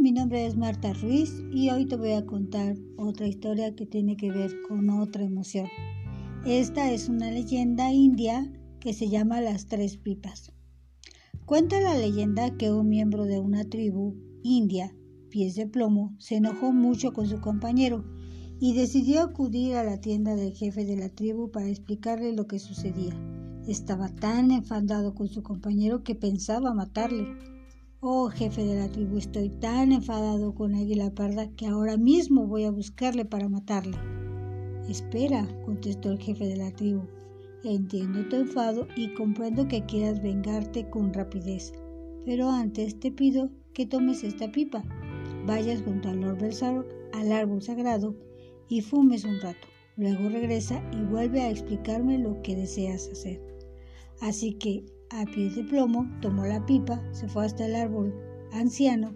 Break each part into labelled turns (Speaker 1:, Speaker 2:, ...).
Speaker 1: mi nombre es Marta Ruiz y hoy te voy a contar otra historia que tiene que ver con otra emoción. Esta es una leyenda india que se llama Las Tres Pipas. Cuenta la leyenda que un miembro de una tribu india, pies de plomo, se enojó mucho con su compañero y decidió acudir a la tienda del jefe de la tribu para explicarle lo que sucedía. Estaba tan enfadado con su compañero que pensaba matarle. Oh, jefe de la tribu, estoy tan enfadado con Águila Parda que ahora mismo voy a buscarle para matarle. Espera, contestó el jefe de la tribu. Entiendo tu enfado y comprendo que quieras vengarte con rapidez. Pero antes te pido que tomes esta pipa, vayas junto al al árbol sagrado, y fumes un rato. Luego regresa y vuelve a explicarme lo que deseas hacer. Así que a pie de plomo, tomó la pipa, se fue hasta el árbol anciano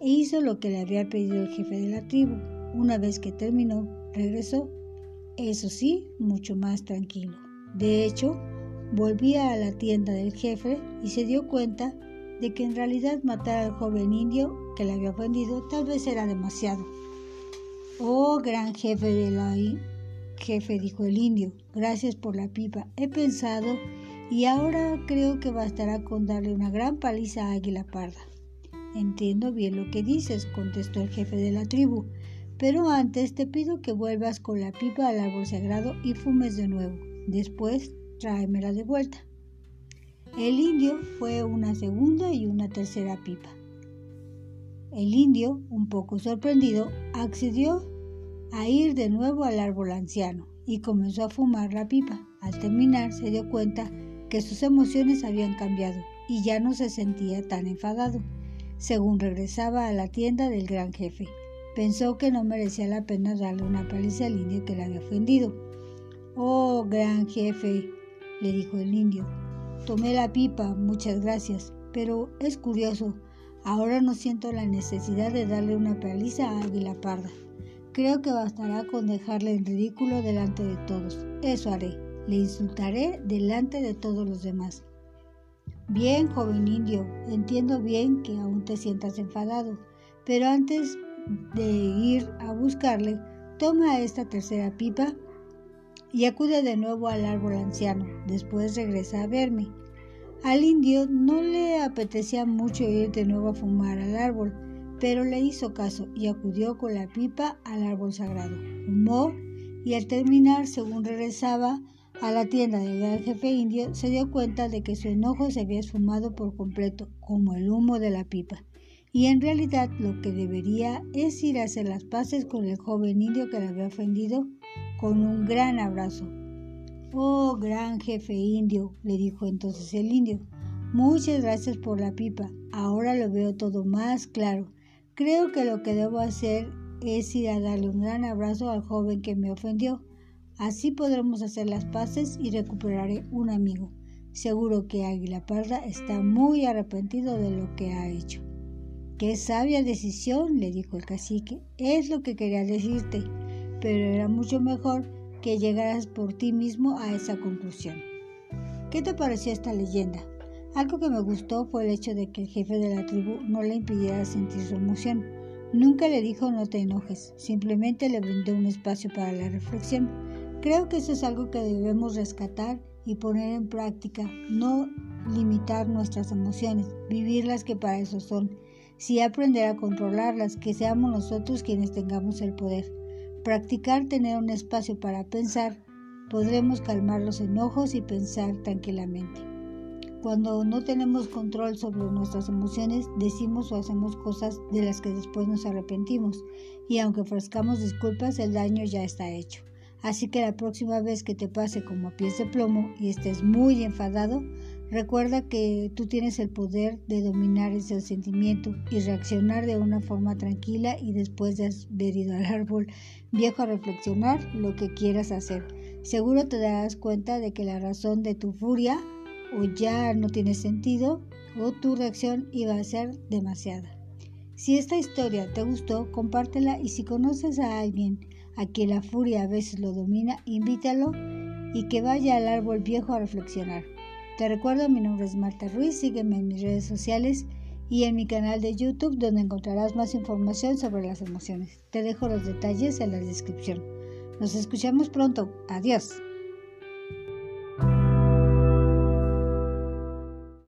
Speaker 1: e hizo lo que le había pedido el jefe de la tribu. Una vez que terminó, regresó, eso sí, mucho más tranquilo. De hecho, volvía a la tienda del jefe y se dio cuenta de que en realidad matar al joven indio que le había ofendido tal vez era demasiado. Oh, gran jefe de la jefe, dijo el indio, gracias por la pipa. He pensado y ahora creo que bastará con darle una gran paliza a Águila Parda. Entiendo bien lo que dices, contestó el jefe de la tribu, pero antes te pido que vuelvas con la pipa al árbol sagrado y fumes de nuevo. Después, tráemela de vuelta. El indio fue una segunda y una tercera pipa. El indio, un poco sorprendido, accedió a ir de nuevo al árbol anciano y comenzó a fumar la pipa. Al terminar se dio cuenta que sus emociones habían cambiado y ya no se sentía tan enfadado. Según regresaba a la tienda del gran jefe, pensó que no merecía la pena darle una paliza al indio que le había ofendido. Oh, gran jefe, le dijo el indio, tomé la pipa, muchas gracias, pero es curioso, ahora no siento la necesidad de darle una paliza a Águila Parda. Creo que bastará con dejarle en ridículo delante de todos. Eso haré le insultaré delante de todos los demás. Bien, joven indio, entiendo bien que aún te sientas enfadado, pero antes de ir a buscarle, toma esta tercera pipa y acude de nuevo al árbol anciano. Después regresa a verme. Al indio no le apetecía mucho ir de nuevo a fumar al árbol, pero le hizo caso y acudió con la pipa al árbol sagrado. Fumó y al terminar, según regresaba, a la tienda del gran jefe indio, se dio cuenta de que su enojo se había esfumado por completo, como el humo de la pipa. Y en realidad lo que debería es ir a hacer las paces con el joven indio que le había ofendido con un gran abrazo. Oh, gran jefe indio, le dijo entonces el indio, muchas gracias por la pipa. Ahora lo veo todo más claro. Creo que lo que debo hacer es ir a darle un gran abrazo al joven que me ofendió. Así podremos hacer las paces y recuperaré un amigo. Seguro que Águila Parda está muy arrepentido de lo que ha hecho. Qué sabia decisión, le dijo el cacique. Es lo que quería decirte, pero era mucho mejor que llegaras por ti mismo a esa conclusión. ¿Qué te pareció esta leyenda? Algo que me gustó fue el hecho de que el jefe de la tribu no le impidiera sentir su emoción. Nunca le dijo no te enojes, simplemente le brindó un espacio para la reflexión. Creo que eso es algo que debemos rescatar y poner en práctica, no limitar nuestras emociones, vivirlas que para eso son, sí aprender a controlarlas, que seamos nosotros quienes tengamos el poder. Practicar tener un espacio para pensar, podremos calmar los enojos y pensar tranquilamente. Cuando no tenemos control sobre nuestras emociones, decimos o hacemos cosas de las que después nos arrepentimos, y aunque ofrezcamos disculpas, el daño ya está hecho. Así que la próxima vez que te pase como pies de plomo y estés muy enfadado, recuerda que tú tienes el poder de dominar ese sentimiento y reaccionar de una forma tranquila y después de haber ido al árbol viejo a reflexionar lo que quieras hacer. Seguro te darás cuenta de que la razón de tu furia o ya no tiene sentido o tu reacción iba a ser demasiada. Si esta historia te gustó, compártela y si conoces a alguien a quien la furia a veces lo domina, invítalo y que vaya al árbol viejo a reflexionar. Te recuerdo, mi nombre es Marta Ruiz, sígueme en mis redes sociales y en mi canal de YouTube donde encontrarás más información sobre las emociones. Te dejo los detalles en la descripción. Nos escuchamos pronto. Adiós.